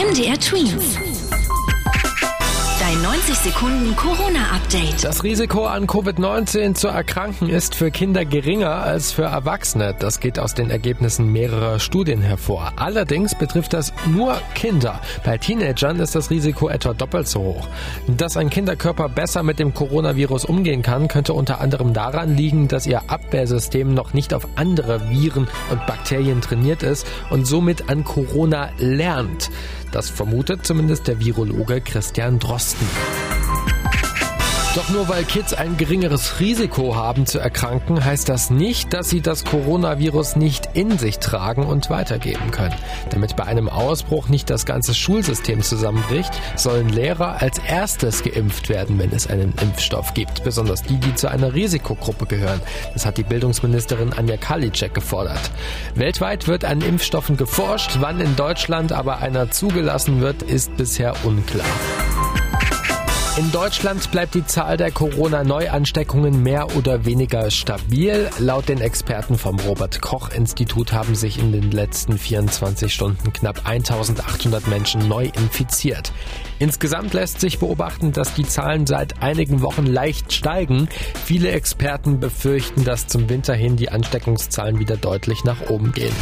MDR Twins. Dein 90 Sekunden Corona-Update. Das Risiko an Covid-19 zu erkranken ist für Kinder geringer als für Erwachsene. Das geht aus den Ergebnissen mehrerer Studien hervor. Allerdings betrifft das nur Kinder. Bei Teenagern ist das Risiko etwa doppelt so hoch. Dass ein Kinderkörper besser mit dem Coronavirus umgehen kann, könnte unter anderem daran liegen, dass ihr Abwehrsystem noch nicht auf andere Viren und Bakterien trainiert ist und somit an Corona lernt. Das vermutet zumindest der Virologe Christian Drosten. Doch nur weil Kids ein geringeres Risiko haben zu erkranken, heißt das nicht, dass sie das Coronavirus nicht in sich tragen und weitergeben können. Damit bei einem Ausbruch nicht das ganze Schulsystem zusammenbricht, sollen Lehrer als erstes geimpft werden, wenn es einen Impfstoff gibt. Besonders die, die zu einer Risikogruppe gehören. Das hat die Bildungsministerin Anja Karliczek gefordert. Weltweit wird an Impfstoffen geforscht. Wann in Deutschland aber einer zugelassen wird, ist bisher unklar. In Deutschland bleibt die Zahl der Corona-Neuansteckungen mehr oder weniger stabil. Laut den Experten vom Robert Koch Institut haben sich in den letzten 24 Stunden knapp 1800 Menschen neu infiziert. Insgesamt lässt sich beobachten, dass die Zahlen seit einigen Wochen leicht steigen. Viele Experten befürchten, dass zum Winter hin die Ansteckungszahlen wieder deutlich nach oben gehen.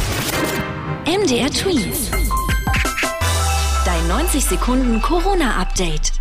MDR Tweets. Dein 90 Sekunden Corona-Update.